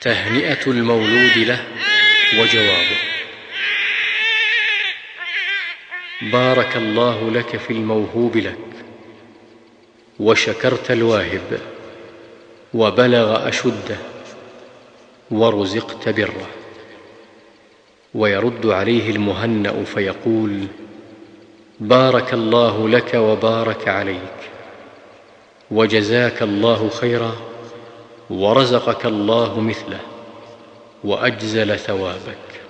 تهنئة المولود له وجوابه. بارك الله لك في الموهوب لك وشكرت الواهب وبلغ أشده ورزقت بره. ويرد عليه المهنأ فيقول بارك الله لك وبارك عليك وجزاك الله خيرا ورزقك الله مثله وأجزل ثوابك.